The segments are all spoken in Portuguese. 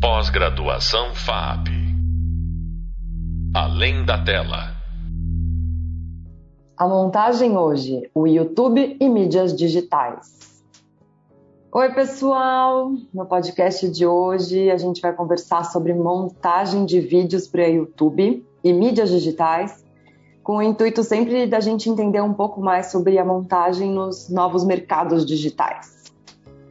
Pós-graduação FAP. Além da tela. A montagem hoje, o YouTube e mídias digitais. Oi, pessoal! No podcast de hoje a gente vai conversar sobre montagem de vídeos para YouTube e mídias digitais, com o intuito sempre da gente entender um pouco mais sobre a montagem nos novos mercados digitais.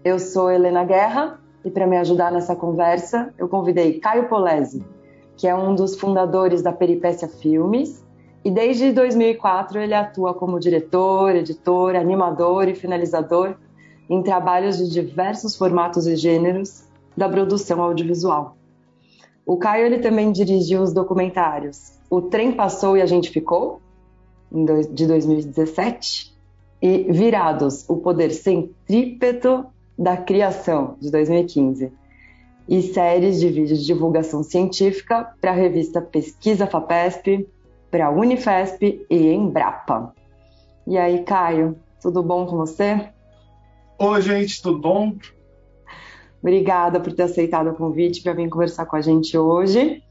Eu sou Helena Guerra e para me ajudar nessa conversa eu convidei Caio Polese, que é um dos fundadores da Peripécia Filmes e desde 2004 ele atua como diretor, editor, animador e finalizador em trabalhos de diversos formatos e gêneros da produção audiovisual. O Caio ele também dirigiu os documentários O Trem Passou e a Gente Ficou, de 2017, e Virados, o Poder Centrípeto da Criação, de 2015, e séries de vídeos de divulgação científica para a revista Pesquisa FAPESP, para a Unifesp e Embrapa. E aí, Caio, tudo bom com você? Oi, gente, tudo bom? Obrigada por ter aceitado o convite para vir conversar com a gente hoje.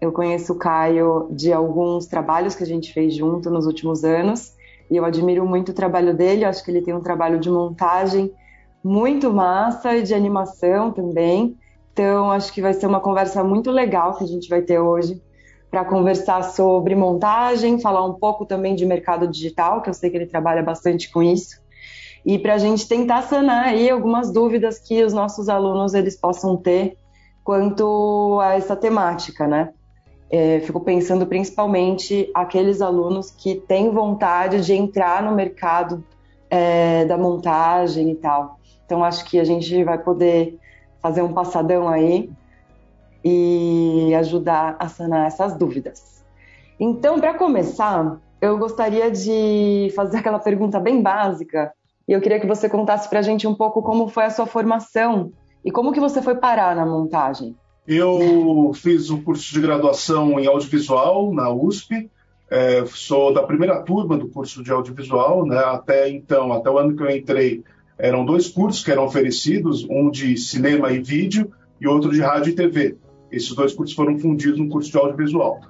Eu conheço o Caio de alguns trabalhos que a gente fez junto nos últimos anos e eu admiro muito o trabalho dele. Eu acho que ele tem um trabalho de montagem muito massa e de animação também. Então, acho que vai ser uma conversa muito legal que a gente vai ter hoje para conversar sobre montagem, falar um pouco também de mercado digital, que eu sei que ele trabalha bastante com isso, e para a gente tentar sanar aí algumas dúvidas que os nossos alunos eles possam ter quanto a essa temática, né? É, fico pensando principalmente aqueles alunos que têm vontade de entrar no mercado é, da montagem e tal. Então acho que a gente vai poder fazer um passadão aí e ajudar a sanar essas dúvidas. Então, para começar, eu gostaria de fazer aquela pergunta bem básica e eu queria que você contasse para a gente um pouco como foi a sua formação e como que você foi parar na montagem. Eu fiz o um curso de graduação em audiovisual na USP. É, sou da primeira turma do curso de audiovisual, né? Até então, até o ano que eu entrei, eram dois cursos que eram oferecidos, um de cinema e vídeo e outro de rádio e TV. Esses dois cursos foram fundidos no curso de audiovisual.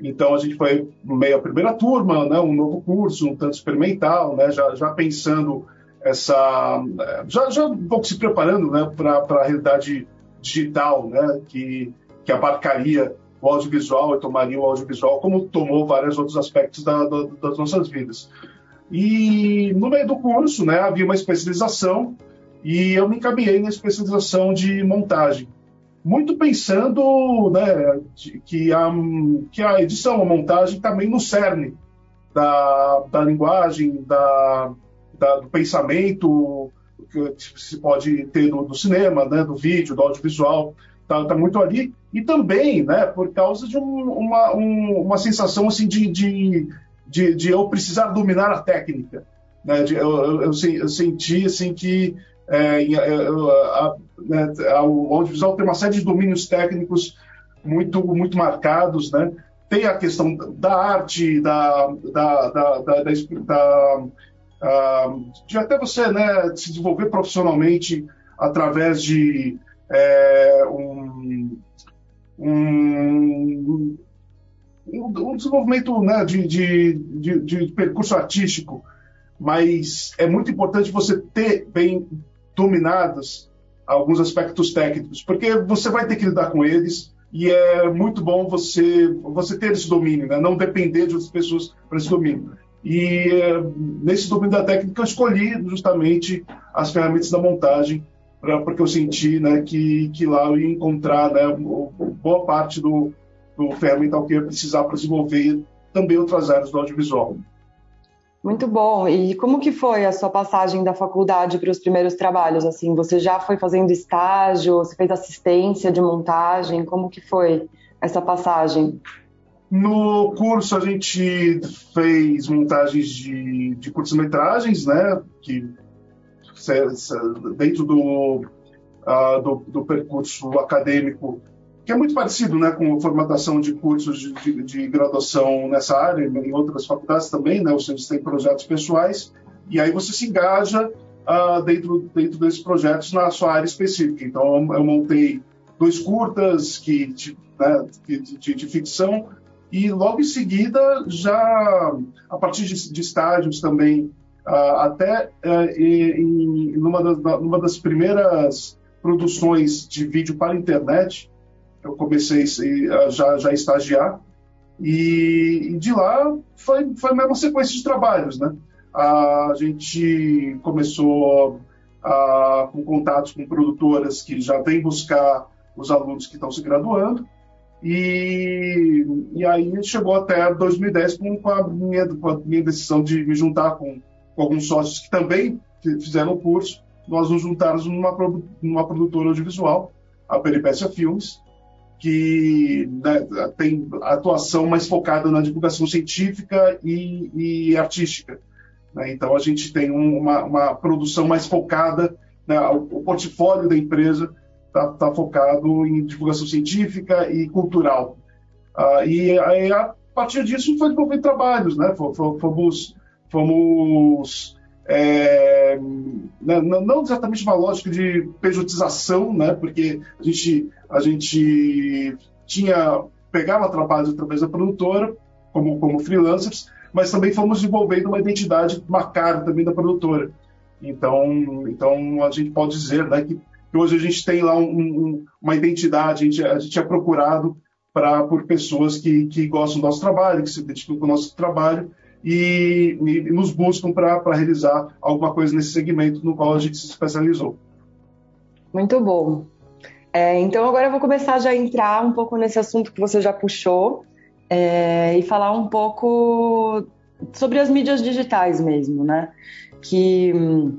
Então a gente foi meio da primeira turma, né, um novo curso, um tanto experimental, né, já, já pensando essa, já, já um pouco se preparando, né, para a realidade digital, né, que que abarcaria o audiovisual e tomaria o audiovisual como tomou vários outros aspectos da, da, das nossas vidas. E no meio do curso, né, havia uma especialização e eu me encaminhei na especialização de montagem. Muito pensando né, que, a, que a edição, a montagem também no cerne da, da linguagem, da, da, do pensamento que se pode ter do, do cinema, né, do vídeo, do audiovisual, está tá muito ali. E também né, por causa de um, uma, um, uma sensação assim, de, de de, de eu precisar dominar a técnica. Né? De, eu, eu, eu, senti assim que é, a, né, o audiovisual tem uma série de domínios técnicos muito muito marcados, né? Tem a questão da arte, da, da, da, da de até você né, se desenvolver profissionalmente através de é, um, um, um desenvolvimento né, de, de, de, de, percurso artístico, mas é muito importante você ter bem dominados alguns aspectos técnicos, porque você vai ter que lidar com eles e é muito bom você você ter esse domínio, né? não depender de outras pessoas para esse domínio. E é, nesse domínio da técnica eu escolhi justamente as ferramentas da montagem, pra, porque eu senti né, que, que lá eu ia encontrar né, boa parte do, do ferramental que ia precisar para desenvolver também outras áreas do audiovisual. Muito bom. E como que foi a sua passagem da faculdade para os primeiros trabalhos? Assim, você já foi fazendo estágio? Você fez assistência de montagem? Como que foi essa passagem? No curso a gente fez montagens de, de curtas-metragens, né? Que dentro do, uh, do, do percurso acadêmico que é muito parecido né, com a formatação de cursos de, de, de, graduação nessa área, em outras faculdades também, né, você tem projetos pessoais, e aí você se engaja uh, dentro, dentro desses projetos na sua área específica. Então, eu montei dois curtas que, de, né, de, de, ficção, e logo em seguida, já a partir de, estágios também, uh, até uh, em, das, numa das primeiras produções de vídeo para a internet, eu comecei a já, já estagiar, e, de lá foi, foi uma sequência de trabalhos, né? A gente começou a, com contatos com produtoras que já vêm buscar os alunos que estão se graduando, e, e aí chegou até 2010 com, com, a minha, com a minha decisão de me juntar com, com alguns sócios que também fizeram o curso, nós nos juntamos numa, numa produtora audiovisual, a Peripécia Filmes, que né, tem atuação mais focada na divulgação científica e, e artística. Né? Então, a gente tem um, uma, uma, produção mais focada, né? o, o, portfólio da empresa está tá focado em divulgação científica e cultural. Uh, e aí, a partir disso, foi desenvolvendo trabalhos. Né? Fomos, fomos é, né, não, exatamente uma lógica de pejotização, né, porque a gente, a gente tinha, pegava trabalhos através da produtora, como, como freelancers, mas também fomos desenvolvendo uma identidade, uma cara também da produtora. Então, então a gente pode dizer né, que hoje a gente tem lá um, um, uma identidade, a gente, a gente é procurado pra, por pessoas que, que gostam do nosso trabalho, que se identificam com o nosso trabalho, e, e nos buscam para realizar alguma coisa nesse segmento no qual a gente se especializou. Muito bom. É, então agora eu vou começar já a entrar um pouco nesse assunto que você já puxou é, e falar um pouco sobre as mídias digitais mesmo, né? Que hum,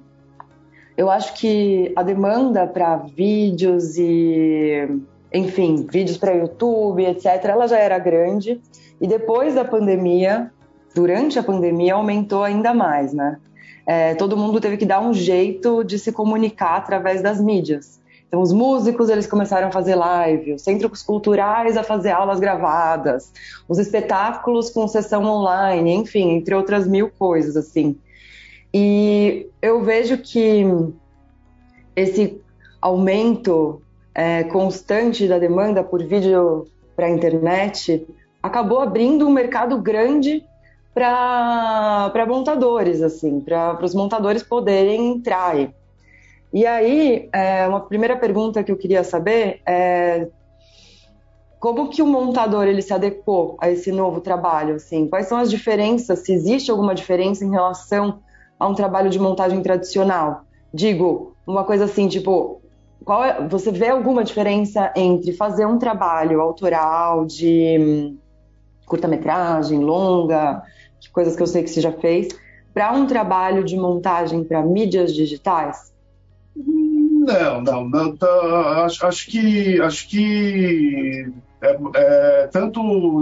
eu acho que a demanda para vídeos e, enfim, vídeos para YouTube, etc., ela já era grande. E depois da pandemia, durante a pandemia aumentou ainda mais, né? É, todo mundo teve que dar um jeito de se comunicar através das mídias. Então, os músicos eles começaram a fazer live, os centros culturais a fazer aulas gravadas, os espetáculos com sessão online, enfim, entre outras mil coisas assim. E eu vejo que esse aumento é, constante da demanda por vídeo para a internet acabou abrindo um mercado grande para montadores, assim, para os montadores poderem entrar aí. E aí, é, uma primeira pergunta que eu queria saber é como que o montador ele se adequou a esse novo trabalho, assim? Quais são as diferenças? Se existe alguma diferença em relação a um trabalho de montagem tradicional? Digo, uma coisa assim, tipo, é, você vê alguma diferença entre fazer um trabalho autoral de hum, curta-metragem, longa, coisas que eu sei que você já fez, para um trabalho de montagem para mídias digitais? Não, não, não tá, acho, acho, que acho que é, é, tanto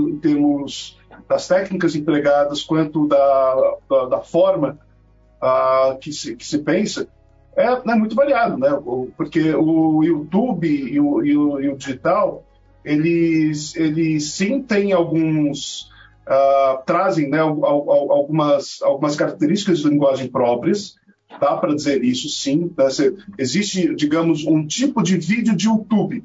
em termos das técnicas empregadas quanto da, da, da forma uh, que, se, que se pensa é, é, muito variado, né? Porque o YouTube e o, e o, e o digital eles, eles sim têm alguns uh, trazem né, algumas, algumas características de linguagem próprias, dá para dizer isso sim. Né? Existe, digamos, um tipo de vídeo de YouTube,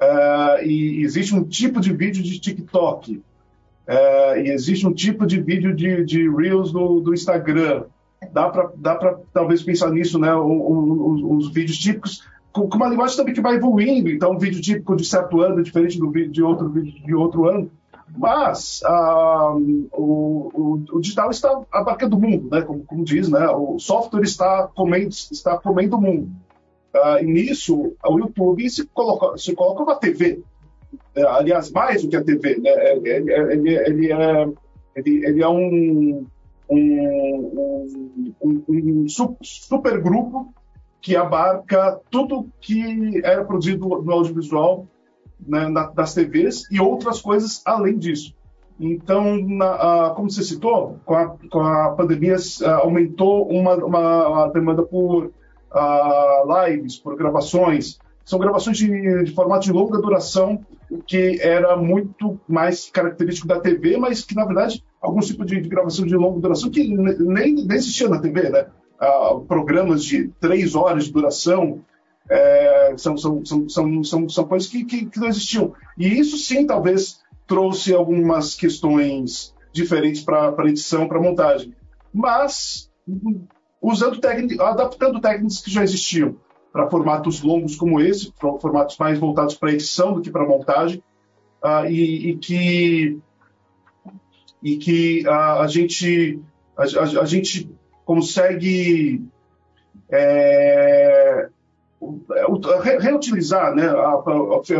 uh, e existe um tipo de vídeo de TikTok, uh, e existe um tipo de vídeo de, de Reels do, do Instagram. Dá para dá talvez pensar nisso, né? Os, os vídeos típicos com, uma linguagem também que vai evoluindo. Então, um vídeo típico de certo ano é diferente do vídeo de outro vídeo de outro ano. Mas o, o, o, digital está abarcando o mundo, né? como, como, diz, né? o software está comendo, está comendo o mundo. Ah, e nisso, o YouTube se coloca, se coloca uma TV. É, aliás, mais do que a TV. Né? É, é, ele, ele, ele, é, ele, ele é um, um, um, um super grupo que abarca tudo que era produzido no audiovisual né, na, das TVs e outras coisas além disso. Então, na, como você citou, com a, com a pandemia aumentou uma, uma, demanda por lives, por gravações. São gravações de, de, formato de longa duração, que era muito mais característico da TV, mas que, na verdade, alguns tipos de, de gravação de longa duração que nem, nem existia na TV, né? Uh, programas de três horas de duração, é, são, são, são, são, são, são coisas que, que, que não existiam. E isso sim, talvez, trouxe algumas questões diferentes para edição, para montagem. Mas usando técnicas, adaptando técnicas que já existiam para formatos longos como esse, formatos mais voltados para edição do que para montagem, uh, e, e, que e que uh, a gente a, a, a gente consegue é, reutilizar né,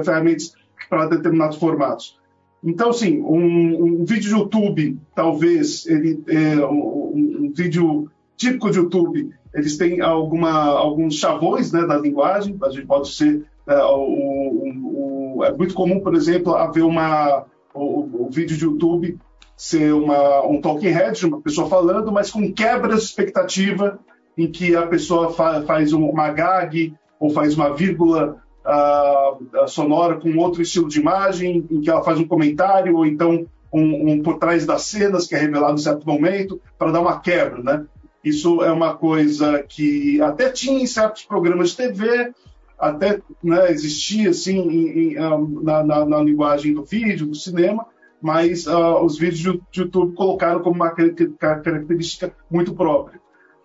ferramentas para determinados formatos. Então, assim, um, um, vídeo de YouTube, talvez, ele, é, um, um, vídeo típico de YouTube, eles têm alguma, alguns chavões né, da linguagem, a gente pode ser, é, o, é muito comum, por exemplo, haver uma, o, o vídeo de YouTube ser uma, um talking head, uma pessoa falando, mas com quebra de expectativa, em que a pessoa fa faz uma gag ou faz uma vírgula uh, sonora com outro estilo de imagem, em que ela faz um comentário, ou então um, um por trás das cenas que é revelado em certo momento, para dar uma quebra, né? Isso é uma coisa que até tinha em certos programas de TV, até né, existia assim em, em, na, na, na, linguagem do vídeo, do cinema, mas uh, os vídeos do YouTube colocaram como uma característica muito própria.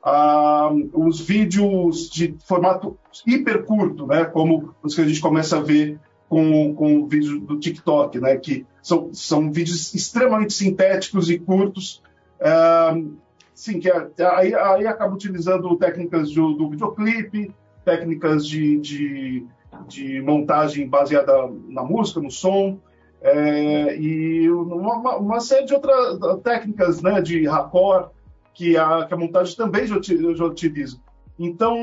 Uh, os vídeos de formato hiper curto, né, como os que a gente começa a ver com, com o vídeo do TikTok, né, que são, são vídeos extremamente sintéticos e curtos, uh, sim, que é, aí, aí acaba utilizando técnicas do, do videoclipe, técnicas de, de, de montagem baseada na música, no som, é, e uma, uma, série de outras técnicas né, de raccord que a, que a montagem também já, já utiliza. Então,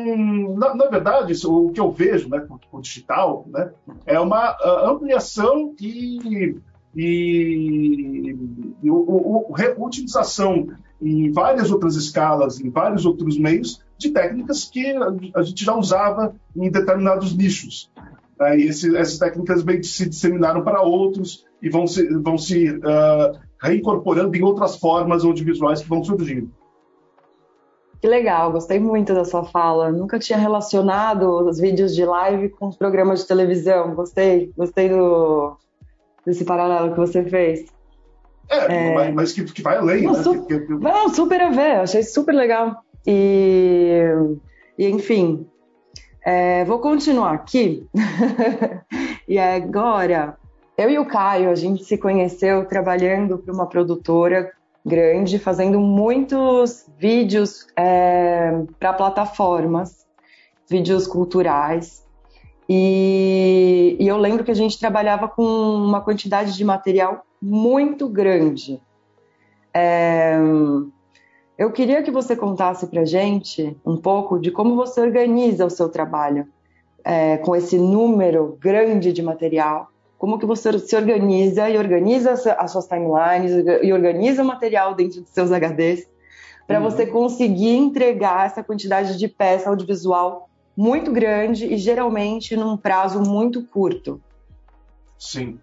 na, na, verdade, o que eu vejo né, com, o digital né, é uma ampliação e, e, e o, reutilização em várias outras escalas, em vários outros meios, de técnicas que a gente já usava em determinados nichos. Né? E esse, essas técnicas bem se disseminaram para outros e vão se, vão se uh, reincorporando em outras formas audiovisuais que vão surgindo. Que legal, gostei muito da sua fala. Nunca tinha relacionado os vídeos de live com os programas de televisão. Gostei, gostei do, desse paralelo que você fez. É, é... mas que, que vai além, não, né? Su... Que, que... Não, super a ver, achei super legal. E, e enfim, é, vou continuar aqui. e agora, eu e o Caio, a gente se conheceu trabalhando para uma produtora grande, fazendo muitos vídeos é, para plataformas, vídeos culturais. E, e, eu lembro que a gente trabalhava com uma quantidade de material muito grande. É, eu queria que você contasse para gente um pouco de como você organiza o seu trabalho é, com esse número grande de material. Como que você se organiza e organiza as suas timelines e organiza o material dentro dos seus HDs para uhum. você conseguir entregar essa quantidade de peça audiovisual muito grande e geralmente num prazo muito curto. Sim.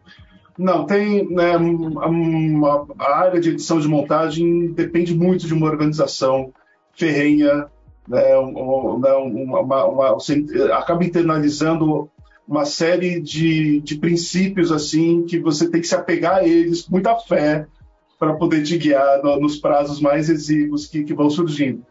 Não, tem né, uma, a área de edição de montagem depende muito de uma organização ferrenha, né, né, uma, uma, acaba internalizando uma série de, de princípios assim que você tem que se apegar a eles com muita fé para poder te guiar no, nos prazos mais exíguos que, que vão surgindo.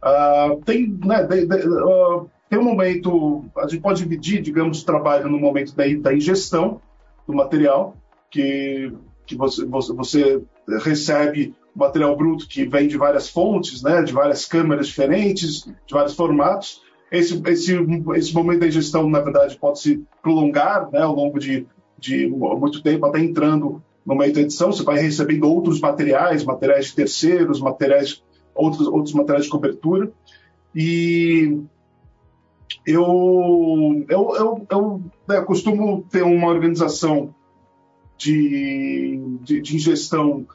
Uh, tem, né, de, de, uh, tem um momento, a gente pode dividir, digamos, o trabalho no momento da, da ingestão do material, que, que você, você, você recebe material bruto que vem de várias fontes, né, de várias câmeras diferentes, de vários formatos. Esse, esse, esse momento da ingestão, na verdade, pode se prolongar né, ao longo de, de muito tempo, até entrando no meio da edição. Você vai recebendo outros materiais, materiais de terceiros, materiais, outros, outros materiais de cobertura. E eu, eu, eu, eu né, costumo ter uma organização de, de, de ingestão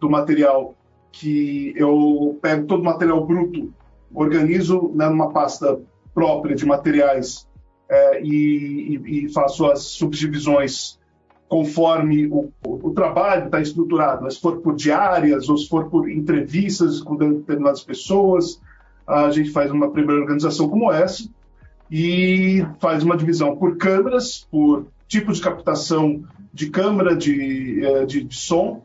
do material que eu pego todo o material bruto, organizo né, numa pasta própria de materiais é, e, e, e, faço as subdivisões conforme o, o, trabalho está estruturado. Né? Se for por diárias ou se for por entrevistas com determinadas pessoas, a gente faz uma primeira organização como essa. e faz uma divisão por câmeras, por tipo de captação de câmera de, eh, de, de som.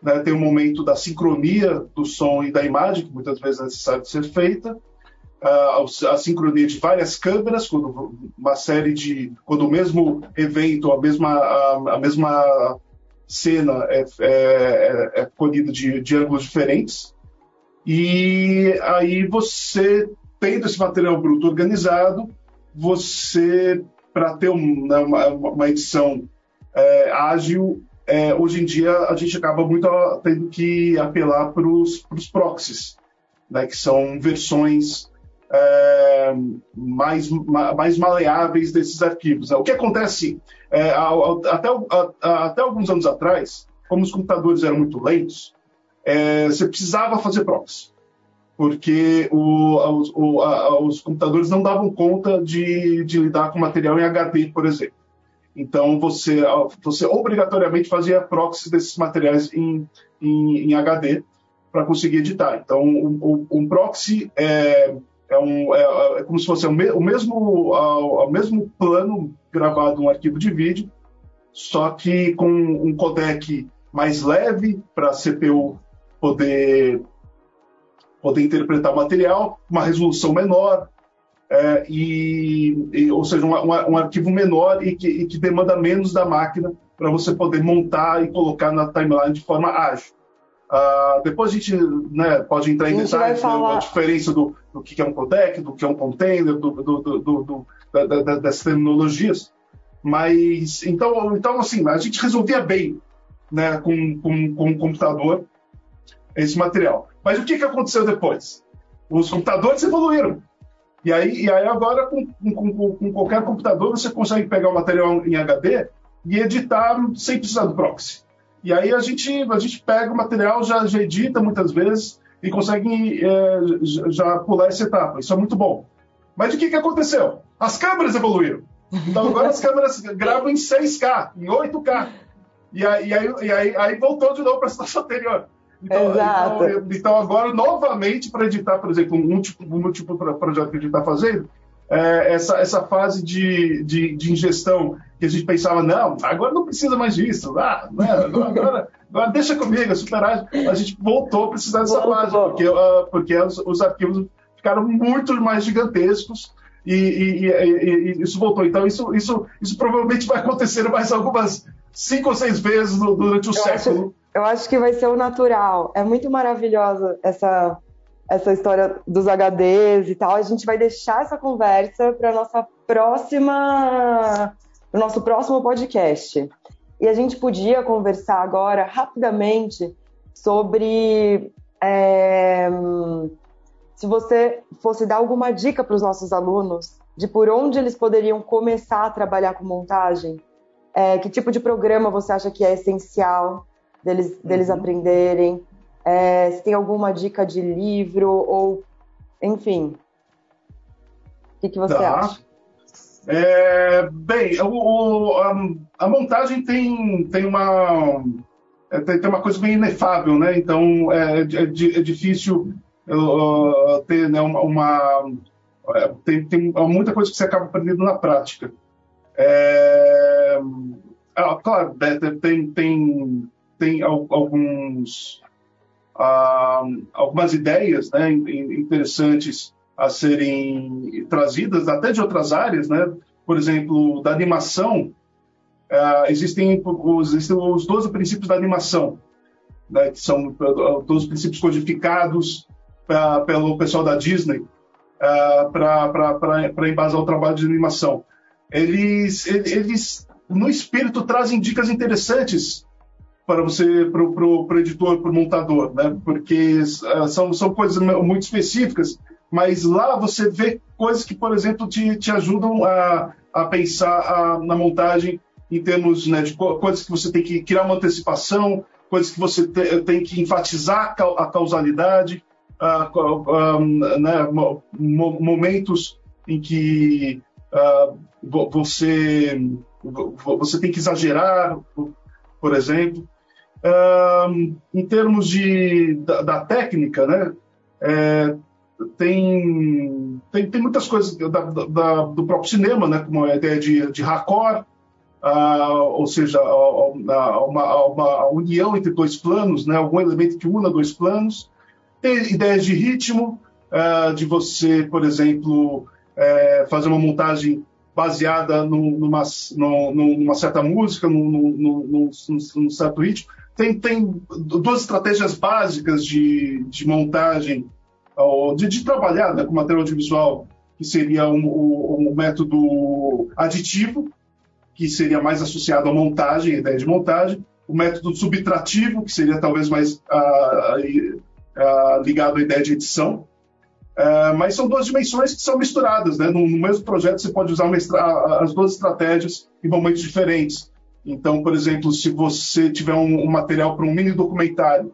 Né? Tem o um momento da sincronia do som e da imagem, que muitas vezes é necessário ser feita. A, a sincronia de várias câmeras, quando uma série de, quando o mesmo evento, a mesma, a, a mesma cena é, é, é colhida de, de ângulos diferentes. E aí você, tendo esse material bruto organizado, você, para ter um, né, uma, uma, edição é, ágil, é, hoje em dia a gente acaba muito tendo que apelar para os proxies, né, que são versões é, mais, mais maleáveis desses arquivos. O que acontece, é, até, até alguns anos atrás, como os computadores eram muito lentos, é, você precisava fazer proxy porque o, o, a, os computadores não davam conta de, de, lidar com material em HD, por exemplo. Então, você, você obrigatoriamente fazia proxy desses materiais em, em, em HD para conseguir editar. Então, um, um proxy é, é, um, é, é, como se fosse o, me, o mesmo, o, mesmo plano gravado num arquivo de vídeo, só que com um codec mais leve para a CPU poder poder interpretar o material, uma resolução menor, é, e, e, ou seja, um, um, arquivo menor e que, e que, demanda menos da máquina para você poder montar e colocar na timeline de forma ágil. Uh, depois a gente né, pode entrar em detalhes falar... a diferença do, do, que é um codec, do que é um container, do, do, da, da, das terminologias. Mas então, então assim, a gente resolvia bem né, com, com, com o computador esse material. Mas o que, que aconteceu depois? Os computadores evoluíram. E aí, e aí agora, com, com, com, qualquer computador, você consegue pegar o material em HD e editar sem precisar do proxy. E aí a gente, a gente pega o material, já, já edita muitas vezes e consegue é, já pular essa etapa. Isso é muito bom. Mas o que, que aconteceu? As câmeras evoluíram. Então agora as câmeras gravam em 6K, em 8K. E aí, e aí, e aí, aí voltou de novo para a situação anterior. Então, Exato. Então, então, agora, novamente, para editar, por exemplo, um tipo, um tipo de projeto que a gente está fazendo, é, essa, essa fase de, de, de, ingestão que a gente pensava, não, agora não precisa mais disso, ah, né, agora, agora, deixa comigo, superar, a gente voltou a precisar dessa fase, porque, uh, porque os, os, arquivos ficaram muito mais gigantescos e, e, e, e, isso voltou. Então, isso, isso, isso provavelmente vai acontecer mais algumas cinco ou seis vezes durante o Eu século. Acho eu acho que vai ser o natural. É muito maravilhosa essa essa história dos HDs e tal. A gente vai deixar essa conversa para nossa próxima, nosso próximo podcast. E a gente podia conversar agora rapidamente sobre é, se você fosse dar alguma dica para os nossos alunos de por onde eles poderiam começar a trabalhar com montagem, é, que tipo de programa você acha que é essencial deles, deles uhum. aprenderem. É, se tem alguma dica de livro ou, enfim. O que, que você tá. acha? É, bem, o, o, a, a, montagem tem, tem, uma, é, tem, tem, uma coisa bem inefável, né? Então é, é, é difícil uh, ter né, uma. uma é, tem, tem, muita coisa que você acaba aprendendo na prática. É, ah, claro, tem, tem, tem alguns, ah, algumas ideias né, interessantes a serem trazidas até de outras áreas, né? Por exemplo, da animação, ah, existem, os, existem os 12 princípios da animação, né, que são todos os princípios codificados pra, pelo pessoal da Disney uh, para embasar o trabalho de animação. Eles, eles, no espírito, trazem dicas interessantes para você, para o editor, para o montador, né? Porque uh, são, são coisas muito específicas, mas lá você vê coisas que, por exemplo, te, te ajudam a, a pensar a, na montagem em termos né, de co coisas que você tem que criar uma antecipação, coisas que você te, tem que enfatizar a causalidade, uh, né, mo momentos em que você, você tem que exagerar, por exemplo. Em termos de, da, da técnica, né, é, tem, tem, tem muitas coisas da, da, do próprio cinema, né, como a ideia de, de raccord, uh, ou seja, uma, uma, união entre dois planos, né, algum elemento que una dois planos. Tem ideias de ritmo, uh, de você, por exemplo, uh, fazer uma montagem baseada numa, numa, certa música, num, num, num, certo ritmo. Tem, tem duas estratégias básicas de, de montagem, de, de trabalhar né, com material audiovisual, que seria um, um, um, método aditivo, que seria mais associado à montagem, à ideia de montagem, o método subtrativo, que seria talvez mais ah, ah, ligado à ideia de edição, Uh, mas são duas dimensões que são misturadas. Né? No, no mesmo projeto, você pode usar as duas estratégias em momentos diferentes. Então, por exemplo, se você tiver um, um material para um mini documentário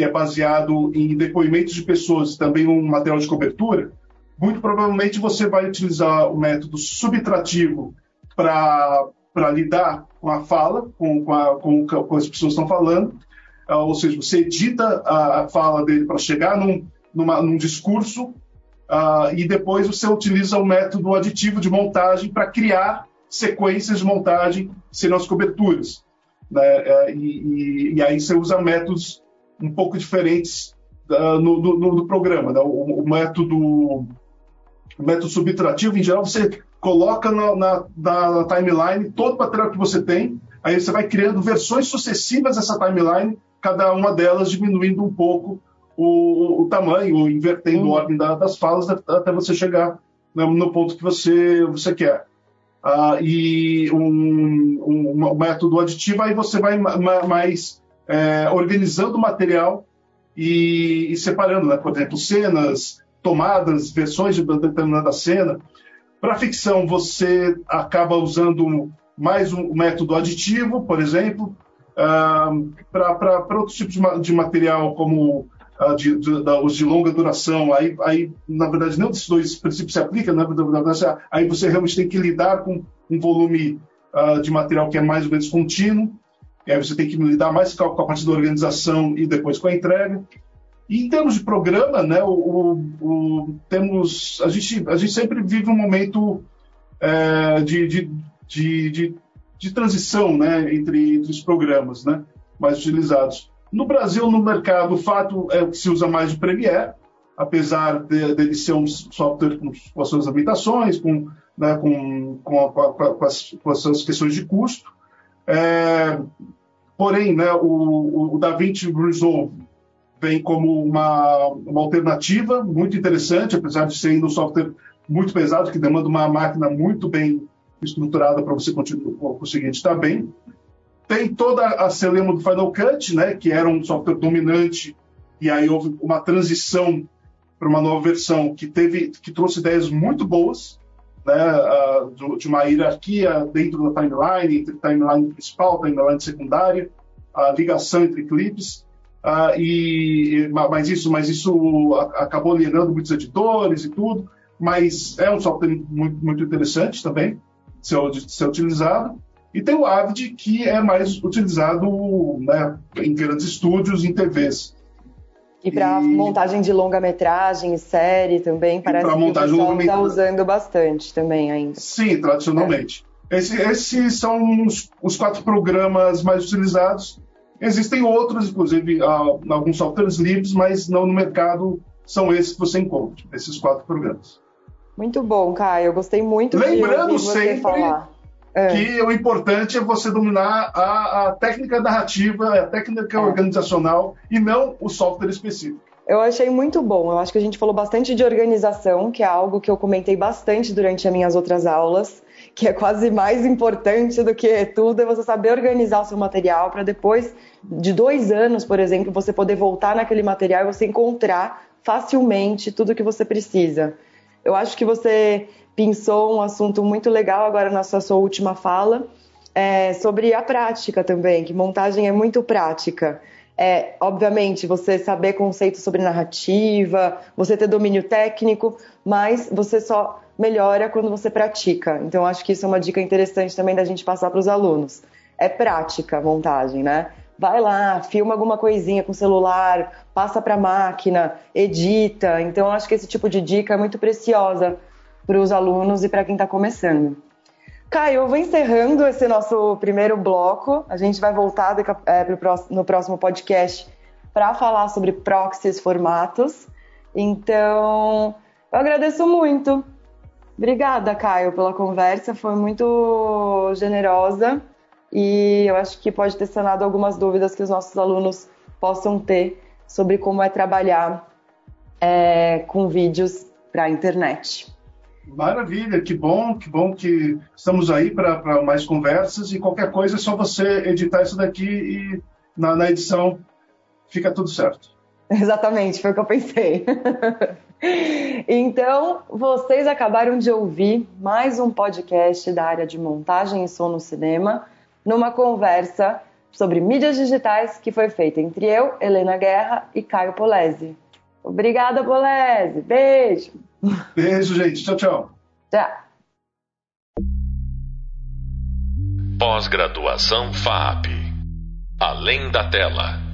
que é baseado em depoimentos de pessoas, também um material de cobertura, muito provavelmente você vai utilizar o método subtrativo para lidar com a fala, com, com, a, com, com as pessoas estão falando, uh, ou seja, você edita a, a fala dele para chegar num, numa, num discurso uh, e depois você utiliza o método aditivo de montagem para criar sequências de montagem sem as coberturas. Né? É, e, e, e, aí você usa métodos um pouco diferentes uh, no, no, no, programa. Né? O, o, método, o método subtrativo, em geral, você coloca na, na, na, timeline todo o material que você tem, aí você vai criando versões sucessivas dessa timeline, cada uma delas diminuindo um pouco o, o tamanho, invertendo uhum. a ordem da, das falas até você chegar né, no ponto que você, você quer. Ah, e um, um, um, método aditivo, aí você vai mais é, organizando o material e, e, separando, né? por exemplo, cenas, tomadas, versões de determinada cena. Para ficção, você acaba usando mais um método aditivo, por exemplo, ah, para outros tipos de, de material, como de, de, os de longa duração, aí, aí, na verdade, nenhum desses dois princípios se aplica, né? aí você realmente tem que lidar com um volume uh, de material que é mais ou menos contínuo, e aí você tem que lidar mais com a, com a parte da organização e depois com a entrega. E em termos de programa, né, o, o, o temos, a, gente, a gente sempre vive um momento é, de, de, de, de, transição né, entre, entre os programas né, mais utilizados. No Brasil, no mercado, o fato é que se usa mais o Premiere, apesar dele de, de ser um software com, com, as suas limitações, com, né, com, com, a, com, as, com, as, suas questões de custo. É, porém, né, o, o DaVinci Resolve vem como uma, uma alternativa muito interessante, apesar de ser um software muito pesado, que demanda uma máquina muito bem estruturada para você conseguir editar bem. Tem toda a celema do Final Cut, né, que era um software dominante, e aí houve uma transição para uma nova versão que teve, que trouxe ideias muito boas, né, de uma hierarquia dentro da timeline, entre timeline principal, timeline secundária, a ligação entre clipes. E, mas isso, mas isso acabou alienando muitos editores e tudo. Mas é um software muito, muito interessante também ser, ser utilizado. E tem o Avid, que é mais utilizado né, em grandes estúdios, em TVs. E para e... montagem de longa-metragem, série também, parece que o pessoal está usando bastante também ainda. Sim, tradicionalmente. É. Esse, esses são os, os, quatro programas mais utilizados. Existem outros, inclusive uh, alguns softwares livres, mas não no mercado são esses que você encontra, esses quatro programas. Muito bom, Caio. Eu gostei muito Lembrando de ouvir você sempre, falar é. que o importante é você dominar a, a técnica narrativa, a técnica é. organizacional e não o software específico. Eu achei muito bom. Eu acho que a gente falou bastante de organização, que é algo que eu comentei bastante durante as minhas outras aulas, que é quase mais importante do que tudo, é você saber organizar o seu material para depois de dois anos, por exemplo, você poder voltar naquele material e você encontrar facilmente tudo que você precisa. Eu acho que você pensou um assunto muito legal agora na sua, sua última fala, é, sobre a prática também, que montagem é muito prática. É, obviamente, você saber conceitos sobre narrativa, você ter domínio técnico, mas você só melhora quando você pratica. Então, acho que isso é uma dica interessante também da gente passar para os alunos. É prática a montagem, né? vai lá, filma alguma coisinha com celular, passa para a máquina, edita. Então, acho que esse tipo de dica é muito preciosa para os alunos e para quem está começando. Caio, eu vou encerrando esse nosso primeiro bloco. A gente vai voltar é, no próximo podcast para falar sobre proxies formatos. Então, eu agradeço muito. Obrigada, Caio, pela conversa. Foi muito generosa e eu acho que pode ter sanado algumas dúvidas que os nossos alunos possam ter sobre como é trabalhar é, com vídeos para a internet. Maravilha, que bom, que bom que estamos aí para mais conversas e qualquer coisa é só você editar isso daqui e na, na edição fica tudo certo. Exatamente, foi o que eu pensei. então, vocês acabaram de ouvir mais um podcast da área de montagem e som no cinema, numa conversa sobre mídias digitais que foi feita entre eu, Helena Guerra e Caio Polese. Obrigada, Polese. Beijo. Beijo, gente. Tchau, tchau. Tchau. Pós-graduação FAP. Além da tela.